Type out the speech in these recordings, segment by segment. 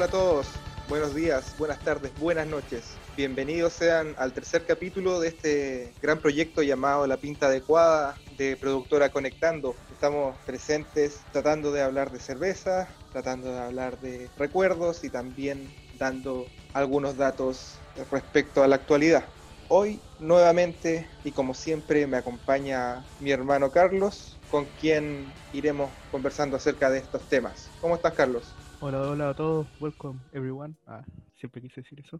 Hola a todos, buenos días, buenas tardes, buenas noches. Bienvenidos sean al tercer capítulo de este gran proyecto llamado La Pinta Adecuada de Productora Conectando. Estamos presentes tratando de hablar de cerveza, tratando de hablar de recuerdos y también dando algunos datos respecto a la actualidad. Hoy nuevamente y como siempre me acompaña mi hermano Carlos, con quien iremos conversando acerca de estos temas. ¿Cómo estás Carlos? Hola, hola a todos, welcome everyone. Ah, siempre quise decir eso.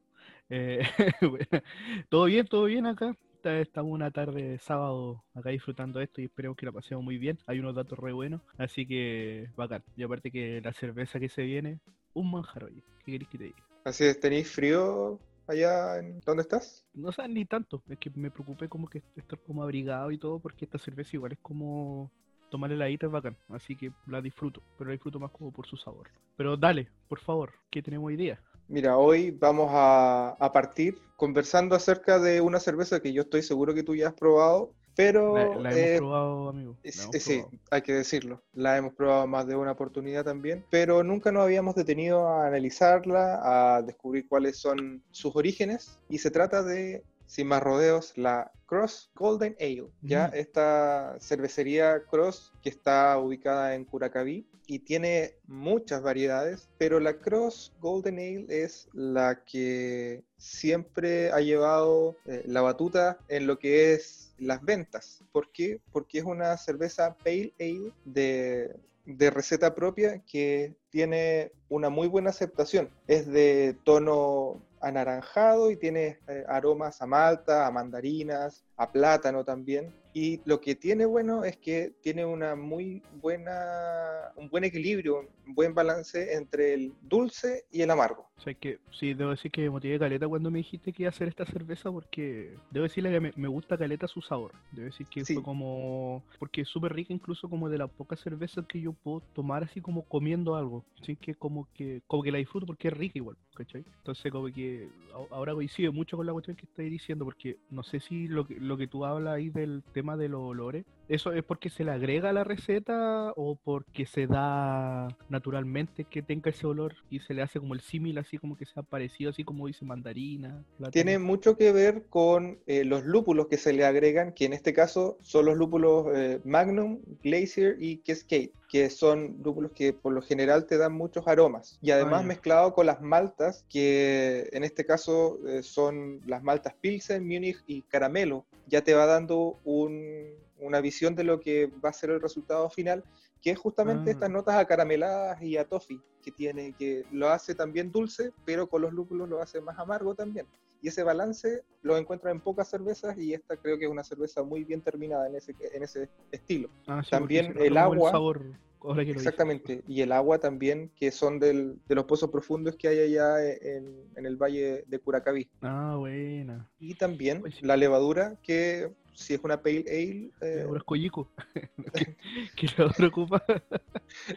Eh, bueno, todo bien, todo bien acá. Estamos una tarde de sábado acá disfrutando esto y esperemos que la pasemos muy bien. Hay unos datos re buenos, así que bacán. Y aparte que la cerveza que se viene, un manjar, oye. ¿Qué querés que te diga? Así es, ¿tenéis frío allá en dónde estás? No saben ni tanto, es que me preocupé como que estar como abrigado y todo porque esta cerveza igual es como tomar heladita es bacán, así que la disfruto, pero la disfruto más como por su sabor. Pero dale, por favor, ¿qué tenemos hoy día? Mira, hoy vamos a, a partir conversando acerca de una cerveza que yo estoy seguro que tú ya has probado, pero La, la hemos eh, probado, amigo. la es- hemos sí, probado. hay que decirlo. La hemos probado más de una oportunidad también, pero nunca nos habíamos detenido a analizarla, a descubrir cuáles son sus orígenes. Y se trata de, sin más rodeos, la Cross Golden Ale. Ya Mm. esta cervecería Cross que está ubicada en Curacaví y tiene muchas variedades, pero la Cross Golden Ale es la que siempre ha llevado eh, la batuta en lo que es las ventas. ¿Por qué? Porque es una cerveza Pale Ale de, de receta propia que tiene una muy buena aceptación. Es de tono anaranjado y tiene eh, aromas a malta, a mandarinas, a plátano también. Y lo que tiene bueno es que tiene una muy buena, un buen equilibrio, un buen balance entre el dulce y el amargo. O sea, que sí, debo decir que me motivé caleta cuando me dijiste que iba a hacer esta cerveza porque debo decirle que me, me gusta caleta su sabor. Debo decir que Sí. fue como... Porque es súper rica incluso como de las pocas cervezas que yo puedo tomar así como comiendo algo. Así que como que como que la disfruto porque es rica igual, ¿cachai? Entonces como que ahora coincide mucho con la cuestión que estoy diciendo porque no sé si lo que, lo que tú hablas ahí del tema de los olores, ¿eso es porque se le agrega a la receta o porque se da naturalmente que tenga ese olor y se le hace como el símil así como que sea parecido así como dice mandarina? plátano? Tiene mucho que ver con eh, los lúpulos que se le agregan, que en este caso son los lúpulos eh, Magnum, Glacier y Cascade, que son lúpulos que por lo general te dan muchos aromas. Y además ya. mezclado con las maltas, que en este caso eh, son las maltas Pilsen, Munich y Caramelo, ya te va dando un- una visión de lo que va a ser el resultado final, que es justamente Ah. estas notas acarameladas y a toffee que tiene, que lo hace también dulce, pero con los lúpulos lo hace más amargo también. Y ese balance lo encuentras en pocas cervezas y esta creo que es una cerveza muy bien terminada en ese, en ese estilo. Ah, sí, también el agua- sabor, ahora que lo dices. Exactamente. Y el agua también, que son del- de los pozos profundos que hay allá en, en el valle de Curacaví. Ah, buena. Y también Pues sí. la levadura, que si es una pale ale, eh, Ahora es collico. ¿Qué le preocupa?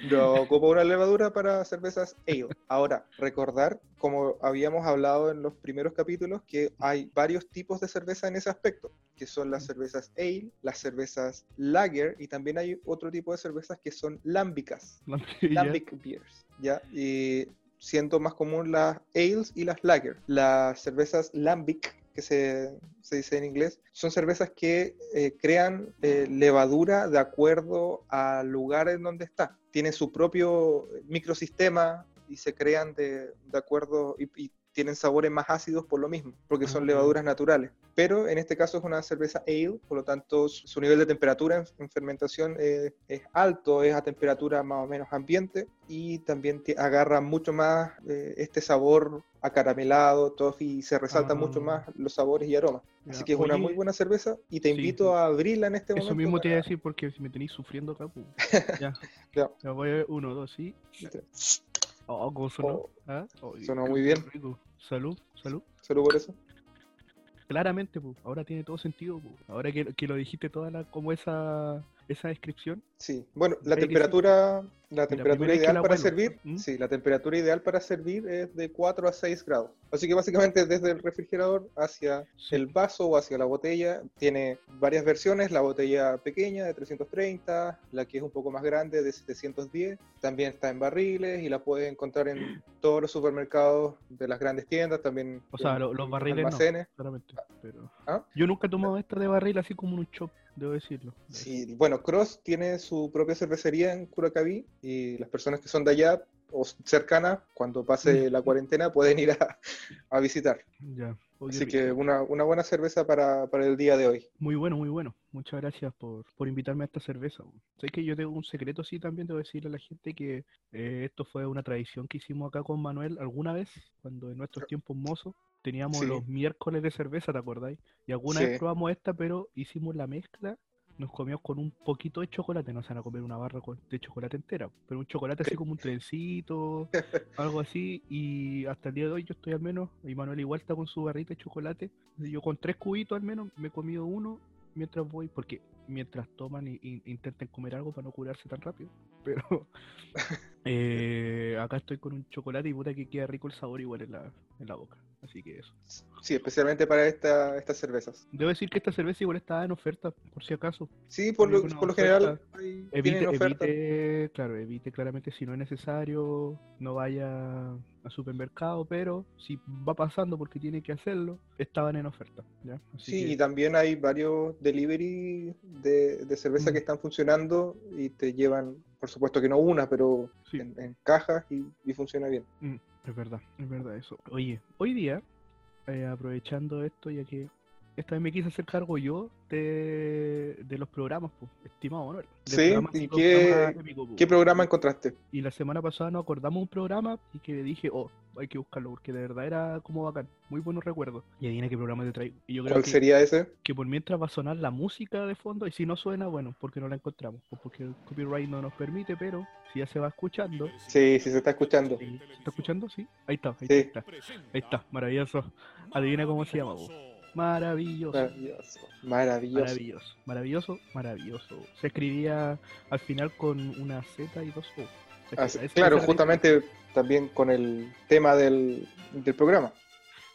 No ocupa una levadura para cervezas ale. Ahora, recordar, como habíamos hablado en los primeros capítulos, que hay varios tipos de cerveza en ese aspecto, que son las cervezas ale, las cervezas lager y también hay otro tipo de cervezas que son lámbicas, lambic beers, ¿ya? Y siendo más común las ales y las lager. Las cervezas lambic que se, se dice en inglés, son cervezas que eh, crean eh, levadura de acuerdo al lugar en donde está. Tienen su propio microsistema y se crean de, de acuerdo y, y tienen sabores más ácidos por lo mismo, porque son Ah. levaduras naturales. Pero en este caso es una cerveza ale, por lo tanto su, nivel de temperatura en, en fermentación eh, es alto, es a temperatura más o menos ambiente y también te agarra mucho más eh, este sabor acaramelado, toffee, y se resaltan Ah. mucho más los sabores y aromas. Así Ya. que es una Oye, muy buena cerveza y te sí, invito a abrirla en este momento. Eso mismo te iba a para- decir porque si me tenéis sufriendo acá, pues. Ya. Ya. Ya voy a ver uno, dos, sí. Oh, ¿cómo sonó? Oh, ¿Ah? Oh, sonó muy bien. rico. Salud, salud. Solo por eso. Claramente, pues. Ahora tiene todo sentido, pues. Ahora que, que lo dijiste toda la, como esa, esa descripción. Sí, bueno, la temperatura La temperatura ideal para servir, ¿Mm? sí, la temperatura ideal para servir es de 4 a 6 grados. Así que básicamente desde el refrigerador hacia Sí. el vaso o hacia la botella tiene varias versiones, la botella pequeña de 330, la que es un poco más grande de 710, también está en barriles y la puedes encontrar en todos los supermercados de las grandes tiendas, también O sea, en lo- los barriles no. almacenes. Claramente. Pero... ¿Ah? Yo nunca he tomado esta de barril así como en un shop, debo decirlo. Sí, bueno, Cross tiene su propia cervecería en Curacaví y las personas que son de allá o cercanas, cuando pase la cuarentena, pueden ir a, a visitar. Ya. Así que una, una buena cerveza para, para el día de hoy. Muy bueno, muy bueno. Muchas gracias por, por invitarme a esta cerveza. Sé que yo tengo un secreto, sí, también debo decirle a la gente que eh, esto fue una tradición que hicimos acá con Manuel alguna vez, cuando en nuestros tiempos mozos teníamos Sí. los miércoles de cerveza, ¿te acordáis? Y alguna Sí. vez probamos esta, pero hicimos la mezcla, nos comíamos con un poquito de chocolate, no se van a comer una barra de chocolate entera, pero un chocolate así como un trencito, algo así, y hasta el día de hoy yo estoy al menos, y Manuel igual está con su barrita de chocolate, yo con tres cubitos al menos me he comido uno mientras voy, porque mientras toman y intenten comer algo para no curarse tan rápido, pero eh, acá estoy con un chocolate y puta que queda rico el sabor igual en la, en la boca, así que eso. Sí, especialmente para esta, estas cervezas. Debo decir que esta cerveza igual está en oferta, por si acaso. Sí, por lo, por lo general ahí Evite, tienen oferta. evite, claro, evite claramente si no es necesario, no vaya al supermercado, pero si va pasando porque tiene que hacerlo, estaban en oferta. ¿ya? Así Sí, que- y también hay varios delivery de, de cerveza Mm. que están funcionando y te llevan, por supuesto que no una, pero sí, en, en cajas y, y funciona bien. mm, es verdad, es verdad eso. Oye, hoy día, eh, aprovechando esto, ya que esta vez me quise hacer cargo yo de, de los programas, pues, estimado Manuel. Sí, ¿y qué- pues. ¿Qué programa encontraste? Y la semana pasada nos acordamos un programa y que dije, oh, hay que buscarlo porque de verdad era como bacán, muy buenos recuerdos. Y adivina qué programa te traigo. Y yo creo ¿Cuál que, sería ese? que por mientras va a sonar la música de fondo y si no suena, bueno, porque no la encontramos, o porque el copyright no nos permite, pero si ya se va escuchando. Sí, sí se está escuchando. ¿Se está escuchando? Sí. Ahí está, ahí Sí. está. Ahí está, maravilloso. Adivina cómo se llama. po. Maravilloso. Maravilloso. Maravilloso. Maravilloso, maravilloso, maravilloso. Se escribía al final con una Z y dos O. Así- claro, justamente también con el tema del, del programa.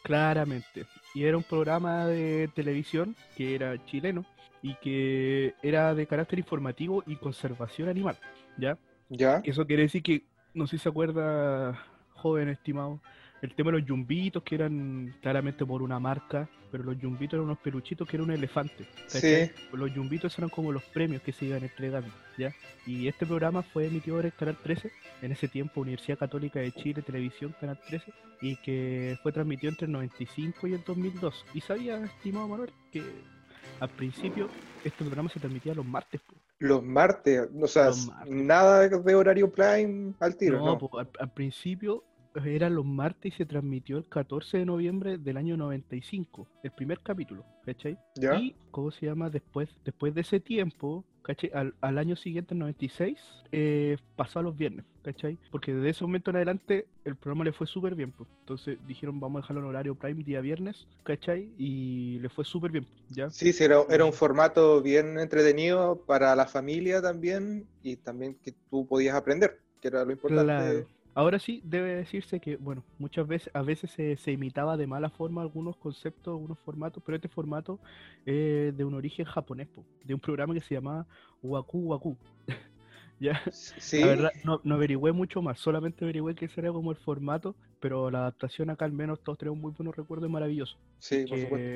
Claramente. Y era un programa de televisión que era chileno y que era de carácter informativo y conservación animal. ¿Ya? ¿Ya? Eso quiere decir que, no sé si se acuerda, joven estimado, el tema de los yumbitos que eran claramente por una marca, pero los yumbitos eran unos peluchitos que era un elefante. Sí. Los yumbitos eran como los premios que se iban entregando, ¿ya? Y este programa fue emitido en el Canal 13, en ese tiempo Universidad Católica de Chile, Televisión, Canal 13, y que fue transmitido entre el 95 y el 2002. Y sabía, estimado Manuel, que al principio este programa se transmitía los martes. po. Los martes, o sea, martes. nada de horario prime al tiro, No, ¿no? po, al, al principio eran los martes y se transmitió el 14 de noviembre del año 95, el primer capítulo, ¿cachai? ¿Ya? Y, ¿cómo se llama? Después, después de ese tiempo, ¿cachai? Al, al año siguiente, el 96, eh, pasó a los viernes, ¿cachai? Porque desde ese momento en adelante el programa le fue súper bien, pues. Entonces dijeron, vamos a dejarlo en horario prime día viernes, ¿cachai? Y le fue súper bien, ¿ya? Sí, sí, era, era un formato bien entretenido para la familia también y también que tú podías aprender, que era lo importante. Claro. Ahora sí, debe decirse que, bueno, muchas veces, a veces se, se imitaba de mala forma algunos conceptos, algunos formatos, pero este formato es de un origen japonés, po, de un programa que se llamaba Waku Waku. ya, Sí, la verdad, no, no averigüé mucho más, solamente averigüé que ese era como el formato, pero la adaptación acá al menos todos tenemos muy buenos recuerdos y maravilloso. sí, por supuesto.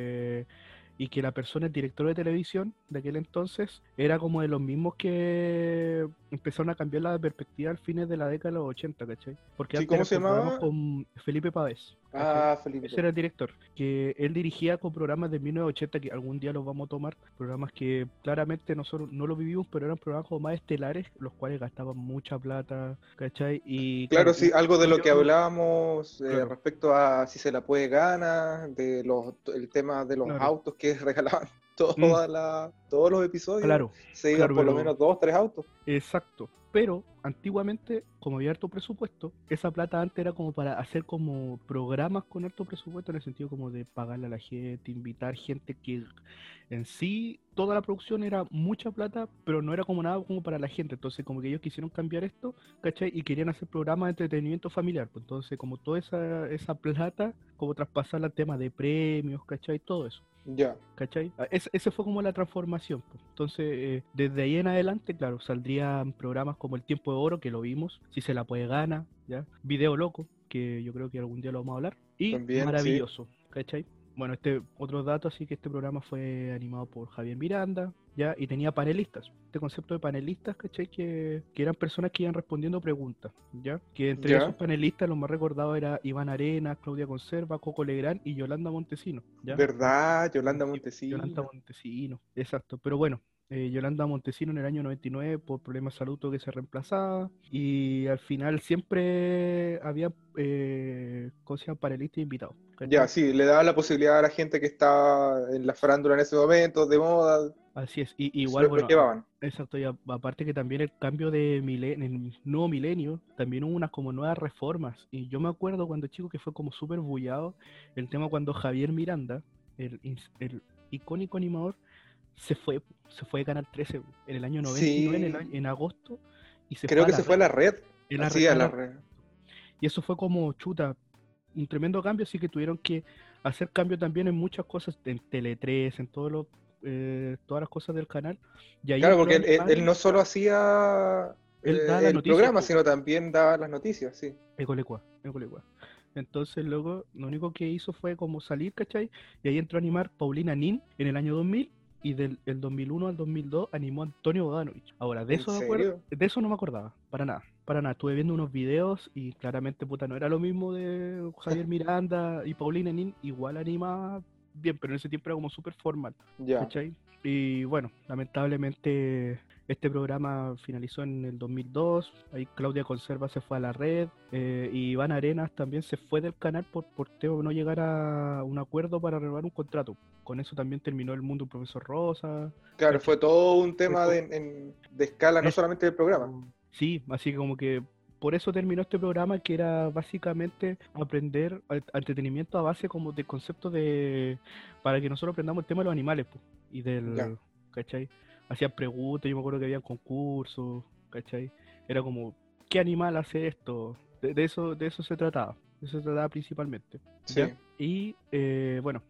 Y que la persona, el director de televisión de aquel entonces, era como de los mismos que empezaron a cambiar la perspectiva al fines de la década de los 80, ¿cachai? Porque Sí, antes ¿cómo se llamaba? con Felipe Pavés. Ah, Felipe. Ese era el director, que él dirigía con programas de 1980 que algún día los vamos a tomar, programas que claramente nosotros no los vivimos, pero eran programas como más estelares, los cuales gastaban mucha plata, ¿cachai? Y Claro, sí, algo de lo que hablábamos eh, Claro. respecto a si se la puede ganar, de los, el tema de los Claro. Autos que regalaban toda la, todos los episodios Claro, se iban claro, por lo menos dos, tres autos. exacto. Pero antiguamente, como había harto presupuesto, esa plata antes era como para hacer como programas con alto presupuesto, en el sentido como de pagarle a la gente, invitar gente que en sí toda la producción era mucha plata, pero no era como nada como para la gente. Entonces, como que ellos quisieron cambiar esto, ¿cachai? Y querían hacer programas de entretenimiento familiar. Pues entonces, como toda esa, esa plata, como traspasarla al tema de premios, ¿cachai? Todo eso. Ya. ¿Cachai? Ah, es- ese fue como la transformación. po. Entonces, eh, desde ahí en adelante, claro, saldrían programas como El Tiempo de Oro, que lo vimos, Si se la puede gana, ¿ya? Video Loco, que yo creo que algún día lo vamos a hablar. Y También, sí. Maravilloso, ¿cachai? Bueno, este otro dato, así que este programa fue animado por Javier Miranda, ¿ya? Y tenía panelistas. Este concepto de panelistas, ¿cachai? Que, que eran personas que iban respondiendo preguntas, ¿ya? Que entre Ya. esos panelistas, los más recordados era Iván Arenas, Claudia Conserva, Coco Legrand y Yolanda Montesino, ¿ya? ¿Verdad? Yolanda Montesino. Yolanda Montesino, exacto. Pero bueno, eh, Yolanda Montesino en el año 99 por problemas de salud que ser reemplazada y al final siempre había, eh, ¿cómo se llama? Panelistas invitados. Ya, sí, le daba la posibilidad a la gente que estaba en la farándula en ese momento, de moda, Así es. Y, se igual, bueno, llevaban. exacto. Y aparte que también el cambio de milenio, en el nuevo milenio, también hubo unas como nuevas reformas. Y yo me acuerdo cuando chico que fue como súper bullado el tema cuando Javier Miranda, el, el icónico animador, se fue, se fue de Canal 13 en el año 99, en, el Sí. año- en agosto, y se Creo fue que se fue a la red. la red a la red. Y eso fue como chuta, un tremendo cambio, así que tuvieron que hacer cambio también en muchas cosas, en Tele 3, en todos los, eh, todas las cosas del canal. Y ahí Claro, porque él, él- él Animal, no solo hacía Él eh, el noticias, programa, sino también daba las noticias, sí. Ecolecua, Ecolecua. Entonces luego lo único que hizo fue como salir, ¿cachai? Y ahí entró a animar Paulina Nin en el año 2000 y del el 2001 al 2002 animó Antonio Bodanovich. Ahora, de ¿En eso, me acuerdo- de eso no me acordaba, para nada, para nada. Estuve viendo unos videos y claramente, puta, no era lo mismo de Javier Miranda y Paulina Nin, igual animaba bien, pero en ese tiempo era como súper formal. Ya. ¿cachai? Y bueno, lamentablemente este programa finalizó en el 2002, ahí Claudia Conserva se fue a la red, eh, y Iván Arenas también se fue del canal por, por tema de no llegar a un acuerdo para renovar un contrato. Con eso también terminó el mundo un profesor Rosa. Claro, fue todo un tema de, en- de escala, no Es- solamente del programa. Sí, así que como que por eso terminó este programa que era básicamente aprender entretenimiento a base como de conceptos de para que nosotros aprendamos el tema de los animales po, y del Ya. ¿cachai? Hacían preguntas, yo me acuerdo que había concursos, ¿cachai? Era como ¿qué animal hace esto? De, de eso de eso se trataba, de eso se trataba principalmente. Sí. ¿ya? Y eh, bueno,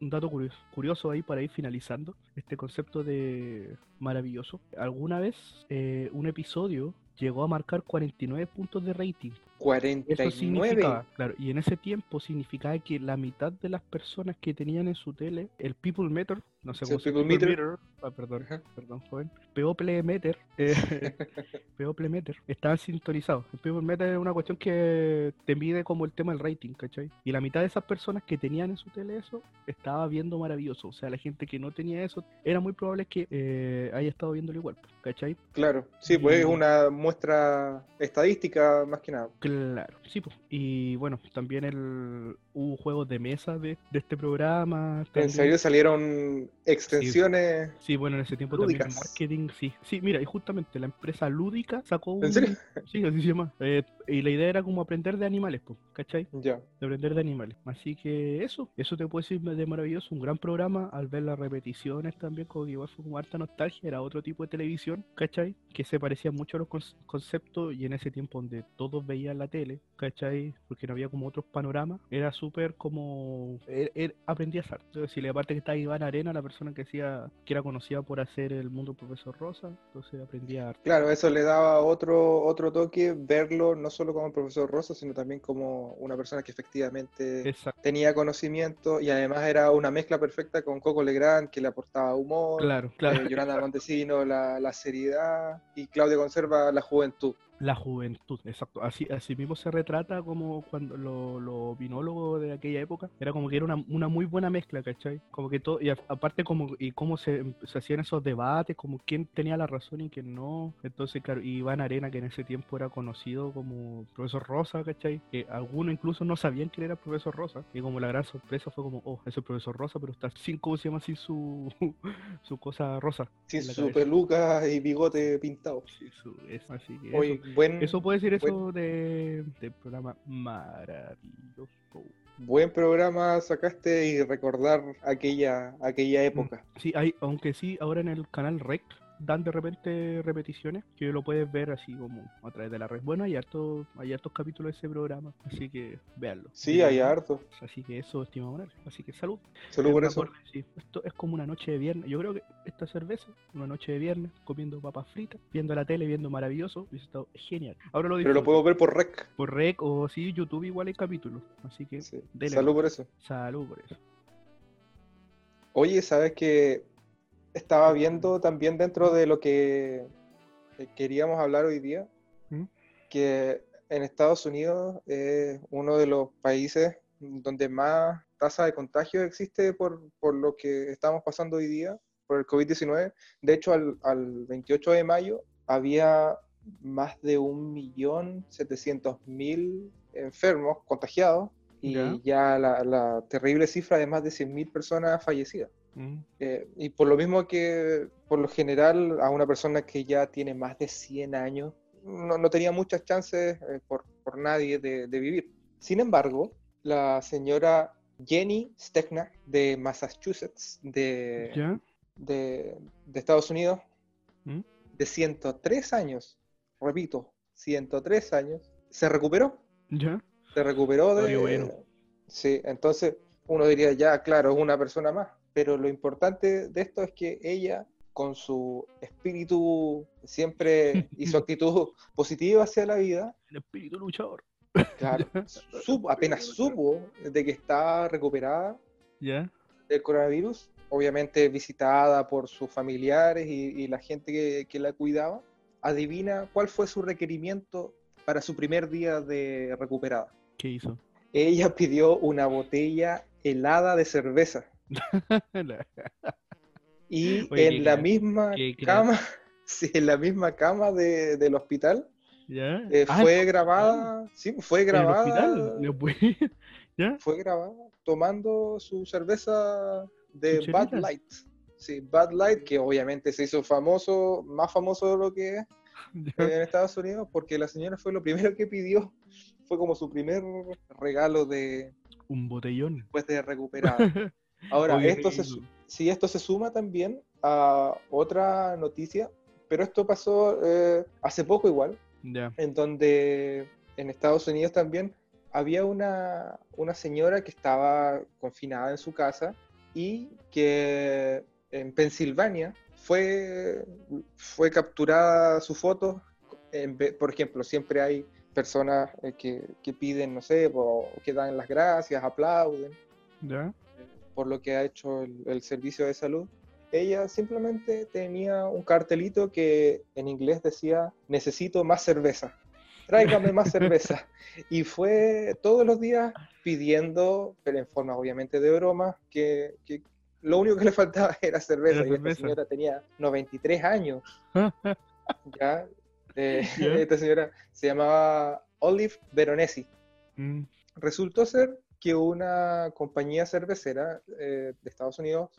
un dato curioso, curioso ahí para ir finalizando este concepto de maravilloso. Alguna vez eh, un episodio llegó a marcar 49 puntos de rating. Eso 49. significaba, claro, y en ese tiempo significaba que la mitad de las personas que tenían en su tele el People Meter, no sé cómo se People Meter. Meter, ah, perdón, perdón, joven, People Meter, eh, People Meter, estaban sintonizados. El People Meter es una cuestión que te mide como el tema del rating, ¿cachai? Y la mitad de esas personas que tenían en su tele eso, estaba viendo maravilloso. O sea, la gente que no tenía eso, era muy probable que eh, haya estado viéndolo igual, ¿cachai? Claro, sí, pues es una muestra estadística más que nada. Claro, sí, pues. Y bueno, también el, hubo juegos de mesa de, de este programa. En serio salieron extensiones. Sí, bueno, en ese tiempo también marketing, sí. Sí, mira, y justamente la empresa Lúdica sacó un... ¿En serio? Sí, así se llama. Eh, y la idea era como aprender de animales, pues, ¿cachai? Ya. De aprender de animales. Así que eso, eso te puedo decir de maravilloso. Un gran programa al ver las repeticiones también, como que igual fue como harta nostalgia. Era otro tipo de televisión, ¿cachai? Que se parecía mucho a los conce- conceptos y en ese tiempo donde todos veían la tele, ¿cachai? Porque no había como otros panoramas. Era súper como... er- er- aprendías harto. Entonces, si aparte que está Iván Arena, la persona que hacía, que era conocida por hacer el mundo profesor Rosa, entonces aprendía harto. Claro, eso le daba otro, otro toque, verlo no solo como el profesor Rosa, sino también como una persona que efectivamente Exacto. tenía conocimiento y además era una mezcla perfecta con Coco Legrand, que le aportaba humor, Claro, claro. eh, Yolanda Montesino la, la seriedad y Claudia Conserva la juventud. La juventud, exacto. Así, así mismo se retrata como cuando los lo opinólogos de aquella época, era como que era una, una muy buena mezcla, ¿cachai? Como que todo, y a- aparte como, y cómo se, se hacían esos debates, como quién tenía la razón y quién no. Entonces, claro, Iván Arena, que en ese tiempo era conocido como profesor Rosa, ¿cachai? Que algunos incluso no sabían que era el profesor Rosa, y como la gran sorpresa fue como, oh, es el profesor Rosa, pero está sin, ¿cómo se llama? Sin su, su cosa rosa. Sin la su cabeza. peluca y bigote pintado. Sí, su- eso, así que Oye. Buen, Eso puede decir buen- eso de, del programa maravilloso. buen programa sacaste y recordar aquella, aquella época. Sí, hay, aunque sí, ahora en el canal Rec dan de repente repeticiones que lo puedes ver así como a través de la red. Bueno, hay hartos, hay hartos capítulos de ese programa, así que véanlo. Sí, hay harto. Así que eso, estimado Manuel. Así que salud. Salud Eh, por eso. sí, esto es como una noche de viernes. Yo creo que esta cerveza, una noche de viernes, comiendo papas fritas, viendo la tele, viendo maravilloso, hubiese estado genial. Ahora lo Pero lo disfruto. puedo ver por rec. por Rec o sí, YouTube igual hay capítulos. Así que Sí. dele Salud por eso. salud por eso. Oye, ¿sabes que estaba viendo también dentro de lo que eh, queríamos hablar hoy día? ¿Mm? Que en Estados Unidos es uno de los países donde más tasa de contagio existe por, por lo que estamos pasando hoy día, por el COVID-19. De hecho, al, al 28 de mayo había más de 1.700.000 enfermos contagiados y Ya. ya la, la terrible cifra de más de 100.000 personas fallecidas. Mm, Eh, y por lo mismo que, por lo general, a una persona que ya tiene más de 100 años, no, no tenía muchas chances eh, por, por nadie de, de vivir. Sin embargo, la señora Jenny Steckner de Massachusetts, de, de, de Estados Unidos, ¿Mm? de 103 años, repito, 103 años, se recuperó. ¿Ya? Se recuperó de... Oye, bueno. Sí, entonces uno diría, ya, claro, es una persona más. Pero lo importante de esto es que ella, con su espíritu siempre y su actitud positiva hacia la vida, El espíritu luchador. claro, supo- apenas supo de que está recuperada ¿Ya? del coronavirus, obviamente visitada por sus familiares y, y la gente que, que la cuidaba, adivina cuál fue su requerimiento para su primer día de recuperada. ¿Qué hizo? Ella pidió una botella helada de cerveza. Y Oye, en la crack, misma cama, sí, en la misma cama de- del hospital, ¿Ya? eh, Ah, fue grabada, sí, fue ¿en el grabada, hospital? Después, ¿Ya? fue grabada tomando su cerveza de ¿Su Bud chelita? Light. Sí, Bud Light, que obviamente se hizo famoso, más famoso de lo que es ¿Ya? en Estados Unidos, porque la señora fue lo primero que pidió, fue como su primer regalo de Un botellón. después de recuperada. Ahora, esto se, sí, esto se suma también a otra noticia, pero esto pasó eh, hace poco igual, en donde en Estados Unidos también había una, una señora que estaba confinada en su casa y que en Pensilvania fue, fue capturada su foto. En por ejemplo, siempre hay personas eh, que, que piden, no sé, o que dan las gracias, aplauden ¿Ya? Por lo que ha hecho el, el servicio de salud. Ella simplemente tenía un cartelito que en inglés decía, necesito más cerveza, tráigame más cerveza. Y fue todos los días pidiendo, pero en forma obviamente de broma, que, que lo único que le faltaba era cerveza. Era y esta cerveza. señora tenía 93 años. ¿ya? Eh. Esta señora se llamaba Olive Veronesi Mm, resultó ser que una compañía cervecera eh, de Estados Unidos,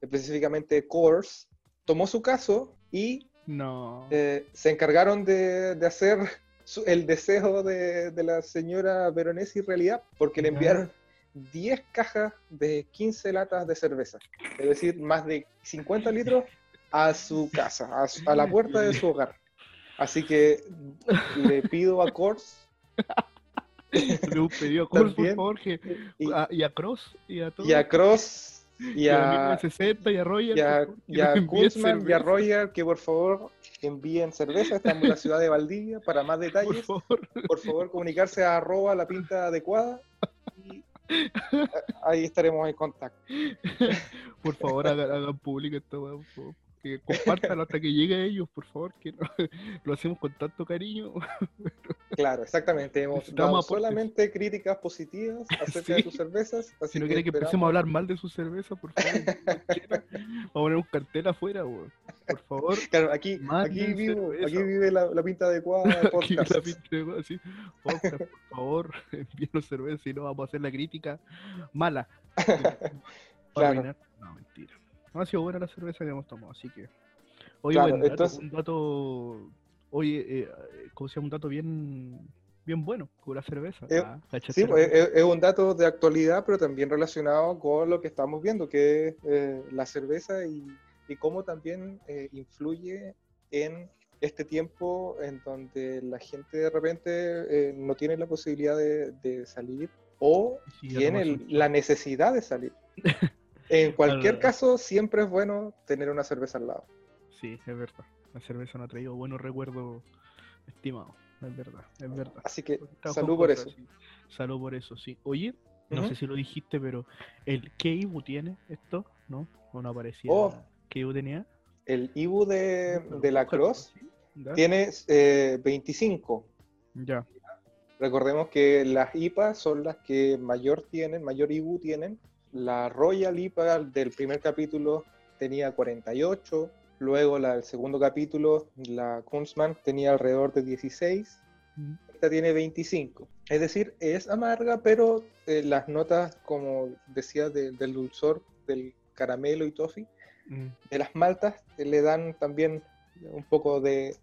específicamente Coors, tomó su caso y No. eh, se encargaron de, de hacer su- el deseo de, de la señora Veronesi realidad, porque le enviaron 10 cajas de 15 latas de cerveza, es decir, más de 50 litros a su casa, a, su- a la puerta de su hogar. Así que le pido a Coors Le pedido a que- y, a- y a Cross y a todos. y a Cross y a a, 1960 y a Roger. y a, y a Kunzman y a Roger que por favor envíen cerveza. Estamos en la ciudad de Valdivia. Para más Por detalles, favor. por favor comunicarse a arroba la pinta adecuada y ahí estaremos en contacto. Por favor, hagan, hagan público esta weá, por favor. Que compártalo hasta que llegue a ellos, por favor, que lo hacemos con tanto cariño. Claro, exactamente. Hemos dado solamente críticas positivas acerca de Sí. sus cervezas. Así Si no quiere que empecemos a hablar mal de su cerveza, por favor, vamos a poner un cartel afuera, weón. Por favor, Claro, aquí, aquí, vivo, cerveza. aquí vive la, la pinta adecuada de aquí la pinta de weón, así, podcast, por favor, envíenos cerveza, si no vamos a hacer la crítica mala. Para Claro. No, mentira. No ha sido buena la cerveza que hemos tomado, así que. Oye, Claro, entonces- un dato. Oye, eh, ¿cómo se llama? Un dato bien, bien bueno con la cerveza. Eh, Ah, ¿cachaste Sí, pues, es, es un dato de actualidad, pero también relacionado con lo que estamos viendo, que es eh, la cerveza y, y cómo también eh, influye en este tiempo en donde la gente de repente eh, no tiene la posibilidad de, de salir o Sí, tiene la necesidad de salir. En cualquier Al- caso, siempre es bueno tener una cerveza al lado. Sí, es verdad. La cerveza nos ha traído buenos recuerdos, estimado. Es verdad, es verdad. Así que salud por eso. sí. Salud por eso, sí. Oye, no sé si lo dijiste, pero ¿el qué IBU tiene esto? ¿No? ¿O no aparecía? Oh. ¿Qué IBU tenía? El Ibu de, de la Cross tiene eh, 25. Ya. Recordemos que las IPA son las que mayor tienen, mayor IBU tienen. La Royal IPA del primer capítulo tenía 48, luego la del segundo capítulo, la Kunzmann, tenía alrededor de 16, Mm. esta tiene 25. Es decir, es amarga, pero eh, las notas, como decía, de- del dulzor, del caramelo y toffee, Mm. de las maltas, eh, le dan también un poco de,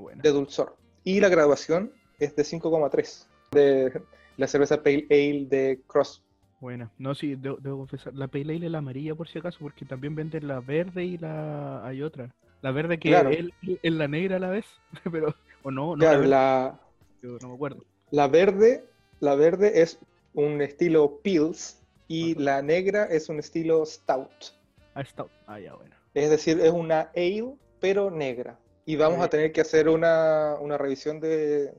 bueno. de dulzor. Y la graduación es de 5,3 de la cerveza Pale Ale de Cross. Buena. No, sí, debo, debo confesar. La Pale Ale es la amarilla por si acaso, porque también venden la verde y la... hay otra. La verde que Claro. es, es la negra a la vez, pero... O no, no, Claro, la la, verde, no me acuerdo. la verde, la verde es un estilo Pils y Ajá. la negra es un estilo Stout. Ah, Stout. Ah, ya, bueno. Es decir, es una ale, pero negra. Y vamos a tener que hacer una, una revisión de,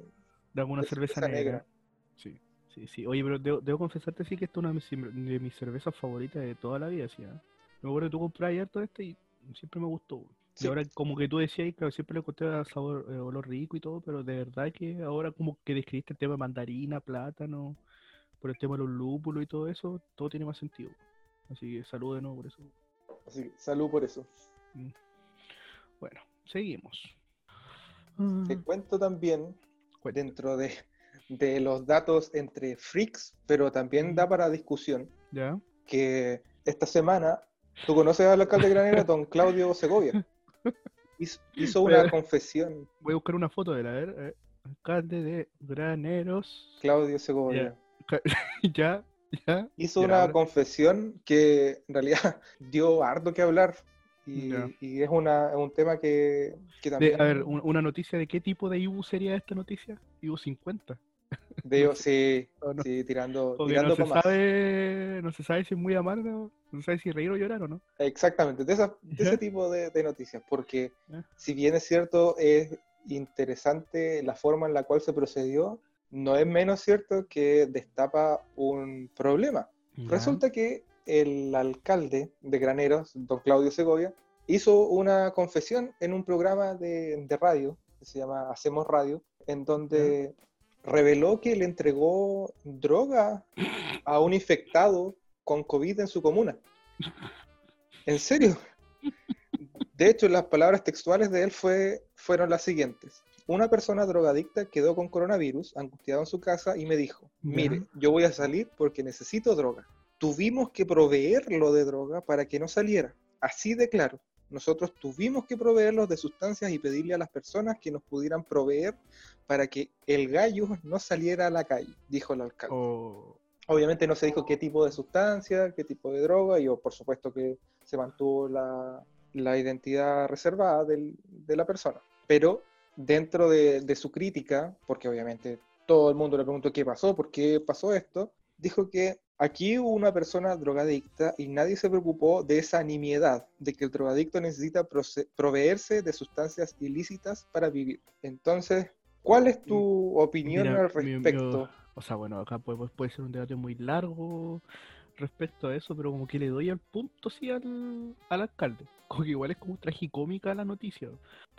De alguna de cerveza cerveza negra. negra. Sí, sí, sí. Oye, pero debo, debo confesarte sí que esta es una de mis, cervezas favoritas de toda la vida, sí. ¿ah? Me acuerdo que tú comprabas harto este y siempre me gustó. Sí. Y ahora, como que tú decías, claro, siempre le encontré sabor, eh, olor rico y todo, pero de verdad que ahora como que describiste el tema de mandarina, plátano, por el tema de los lúpulos y todo eso, todo tiene más sentido. Así que salud de nuevo por eso. Así que salud por eso. Bueno, seguimos. Te Ah, cuento también cuenta. dentro de, de los datos entre freaks, pero también da para discusión, ¿Ya? que esta semana, tú conoces al alcalde de Granera, don Claudio Segovia, hizo, hizo una confesión, Voy a buscar una foto de la, a ver. Alcalde de Graneros. Claudio Segovia, ya, ya. hizo Ya, una ahora- confesión que en realidad dio harto que hablar. Y, Ya. y es, una, un tema que, que De- también... a ver, un- una noticia de qué tipo de IBU sería esta noticia? IBU 50. De- no sí, no. sí, tirando, Porque tirando no se más. sabe, no se sabe si es muy amargo, no se sabe si reír o llorar o no. Exactamente, de, esa- de Ya. ese tipo de, de noticias, porque Ya. si bien es cierto, es interesante la forma en la cual se procedió, no es menos cierto que destapa un problema. Resulta que el alcalde de Graneros, don Claudio Segovia, hizo una confesión en un programa de, de radio que se llama Hacemos Radio, en donde reveló que le entregó droga a un infectado con COVID en su comuna. ¿En serio? De hecho, las palabras textuales de él fue, fueron las siguientes. Una persona drogadicta quedó con coronavirus, angustiado en su casa, y me dijo, mire, yo voy a salir porque necesito droga. Tuvimos que proveerlo de droga para que no saliera. Así de claro. Nosotros tuvimos que proveerlos de sustancias y pedirle a las personas que nos pudieran proveer para que el gallo no saliera a la calle, dijo el alcalde. O- Obviamente no se dijo qué tipo de sustancia, qué tipo de droga, y oh, por supuesto que se mantuvo la, la identidad reservada del- de la persona. Pero dentro de, de su crítica, porque obviamente todo el mundo le preguntó qué pasó, por qué pasó esto, dijo que aquí hubo una persona drogadicta y nadie se preocupó de esa nimiedad, de que el drogadicto necesita proveerse de sustancias ilícitas para vivir. Entonces, ¿cuál es tu opinión Mira, al respecto? o sea, bueno, acá puede, puede ser un debate muy largo respecto a eso, pero como que le doy al punto sí al, al alcalde. como que igual es como tragicómica la noticia.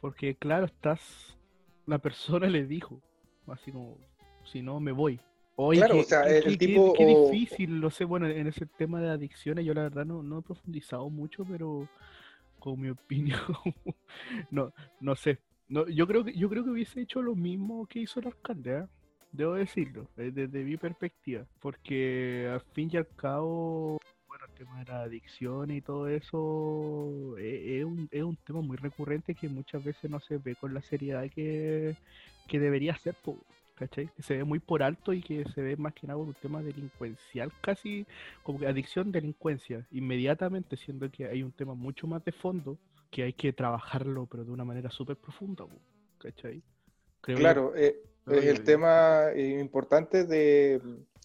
Porque claro, estás, la persona le dijo, así como, si no me voy. Oye, Claro, qué, o sea, qué- el qué- tipo qué difícil, no sé, bueno, en ese tema de adicciones yo la verdad no, no he profundizado mucho, pero con mi opinión, no, no sé. No, yo creo que yo creo que hubiese hecho lo mismo que hizo el alcalde, ¿ah? Debo decirlo, eh, desde mi perspectiva, porque al fin y al cabo, bueno, el tema de la adicción y todo eso eh, es, un, es un tema muy recurrente que muchas veces no se ve con la seriedad que, que debería ser, po, ¿cachai? Que se ve muy por alto y que se ve más que nada por un tema delincuencial, casi como que adicción, delincuencia, inmediatamente, siendo que hay un tema mucho más de fondo que hay que trabajarlo, pero de una manera súper profunda, ¿cachai? Creo. Claro, eh, es el tema eh, importante de,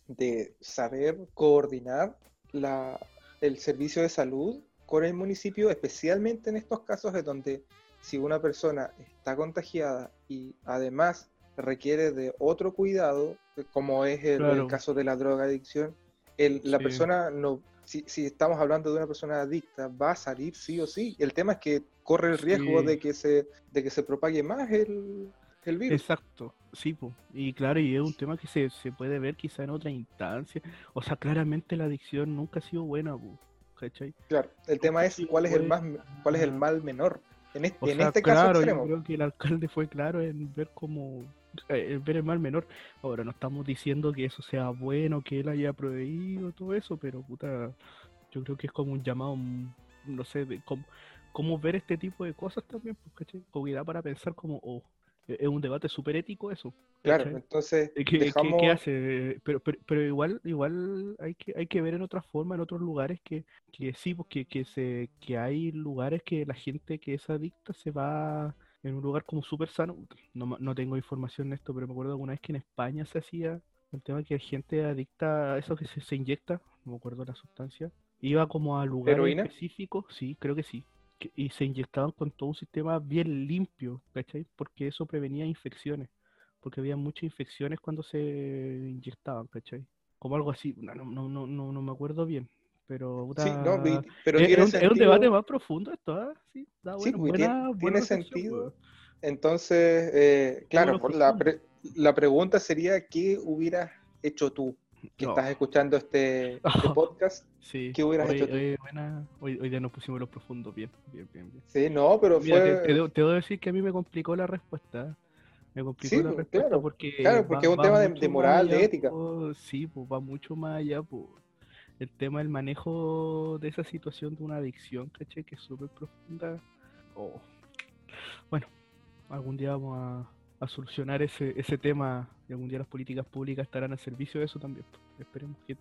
de saber coordinar la, el servicio de salud con el municipio, especialmente en estos casos en donde si una persona está contagiada y además requiere de otro cuidado, como es el, el Claro. caso de la drogadicción, el, la Sí. persona no, si, si estamos hablando de una persona adicta, va a salir sí o sí. El tema es que corre el riesgo Sí. de que se, de que se propague más el, el virus. Exacto, sí, po. y claro, y es un tema que se, se puede ver quizá en otra instancia. O sea, claramente la adicción nunca ha sido buena, po, ¿cachai? Claro, el tema es cuál es el más, cuál es el mal menor. En este, O en sea, este caso claro, yo extremo. creo que el alcalde fue claro en ver como eh, en ver el mal menor. Ahora, no estamos diciendo que eso sea bueno, que él haya prohibido todo eso, pero puta, yo creo que es como un llamado, mm, no sé, de cómo, cómo ver este tipo de cosas también, pues, ¿cachai? Como que da para pensar como, oh, es es un debate súper ético eso. Claro, ¿cachai? entonces Eh, ¿Qué, qué- dejamos. qué hace? Pero, pero, pero igual, igual hay que, hay que ver en otra forma, en otros lugares que, que sí, porque que se, que hay lugares que la gente que es adicta se va en un lugar como súper sano. No, no tengo información de esto, pero me acuerdo alguna vez que en España se hacía el tema que hay gente adicta a eso que se, se inyecta, no me acuerdo la sustancia, iba como a lugares específicos, sí, creo que sí, que- y se inyectaban con todo un sistema bien limpio, ¿cachai? Porque eso prevenía infecciones porque había muchas infecciones cuando se inyectaban, ¿cachai? Como algo así, no, no, no, no, no me acuerdo bien, pero Sí, no, puta, pero es, tiene es un, es un sentido. debate más profundo esto, ¿ah? Sí, da Sí, buena, porque buena, tiene, buena tiene sentido. Entonces, eh, claro, por la, profundo. pre- la pregunta sería, ¿qué hubieras hecho tú que No. estás escuchando este, este podcast? Sí, ¿Qué hubieras hoy, hecho tú? hoy, buena- hoy, hoy ya nos pusimos los profundos, bien, bien, bien, bien. Sí, no, pero Mira, te, fue... te debo, te debo decir que a mí me complicó la respuesta. ¿eh? Me complicó Sí, la pues, respuesta claro, porque, claro, porque va- es un tema de- de moral, de ética. sí, pues va mucho más allá, pues. El tema del manejo de esa situación de una adicción, ¿cachai? Que es súper profunda. Oh. Bueno, algún día vamos a, a solucionar ese, ese tema y algún día las políticas públicas estarán al servicio de eso también. Esperemos que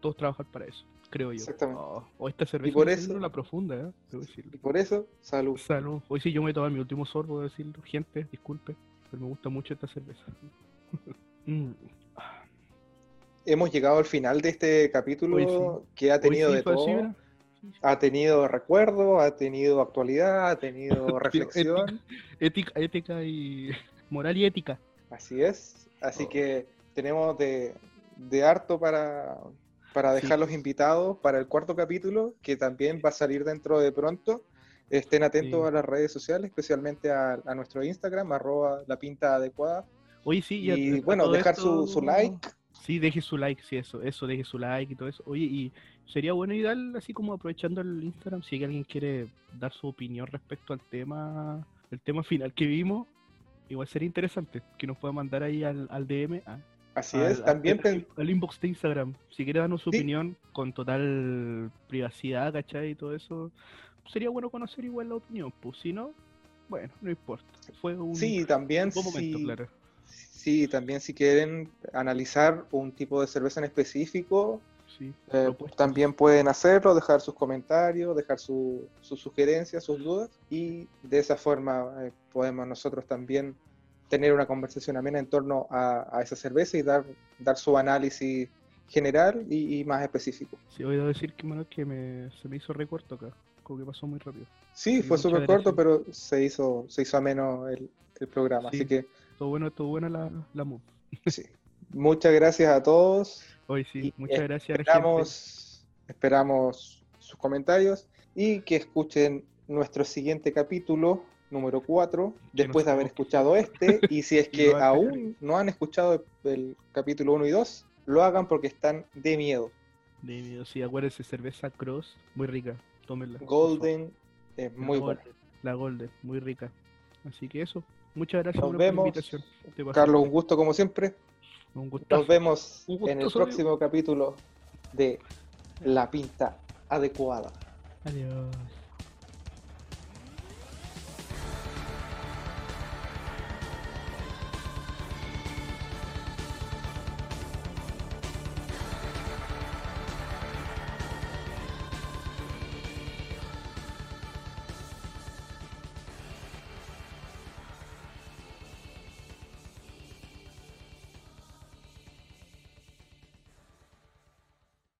todos trabajar para eso, creo yo. Exactamente. Oh, oh, esta cerveza por me está eso- la profunda, ¿eh? Debo decirlo. Y por eso, salud. Salud. Hoy sí yo me he tomado mi último sorbo, de decirlo. Gente, disculpe, pero me gusta mucho esta cerveza. Mm. Hemos llegado al final de este capítulo Hoy sí. que ha tenido Hoy sí de todo. Ha tenido recuerdo, ha tenido actualidad, ha tenido reflexión. Ética, ética y moral y ética. Así es. Así Oh. que tenemos de, de harto para, para Sí. dejar los invitados para el cuarto capítulo, que también va a salir dentro de pronto. Estén atentos Sí. a las redes sociales, especialmente a, a nuestro Instagram, arroba la pinta adecuada. Oye, sí, Y bueno, dejar su, su like. Sí, deje su like, sí, eso, eso, deje su like y todo eso. Oye, y sería bueno dar así como aprovechando el Instagram, si alguien quiere dar su opinión respecto al tema, el tema final que vimos, igual sería interesante que nos pueda mandar ahí al, al DM, a- Así al, es. También al- inbox de Instagram. Si quiere darnos su Sí. opinión con total privacidad, ¿cachai? Y todo eso, sería bueno conocer igual la opinión. Pues si no, bueno, no importa. Fue un, sí, también un buen momento, si, claro. Sí, también si quieren analizar un tipo de cerveza en específico, Sí, Eh, también pueden hacerlo, dejar sus comentarios, dejar su- sus sugerencias, sus dudas y de esa forma eh, podemos nosotros también tener una conversación amena en torno a, a esa cerveza y dar, dar su análisis general y, y más específico. Sí, voy a decir que, bueno, que me, se me hizo recorto acá, como que pasó muy rápido. Sí, fue súper corto, pero se hizo, se hizo ameno el, el programa. Sí. Así que Todo bueno, todo buena la, la mood. sí. Muchas gracias a todos. Hoy sí, Y muchas gracias la gente. Esperamos, esperamos sus comentarios y que escuchen nuestro siguiente capítulo, número 4, Que después no de haber escuchado este. Y si es que aún no han escuchado el capítulo 1 y 2, lo hagan porque están de miedo. De miedo, sí, acuérdense, cerveza Cross, muy rica. Tómenla. Golden es muy La buena. Golden, La Golden, muy rica. Así que eso. Muchas gracias Nos Bruno, por la vemos. invitación. Carlos, un gusto como siempre. un gustazo. Nos vemos Un en el próximo capítulo de La Pinta Adecuada. Adiós.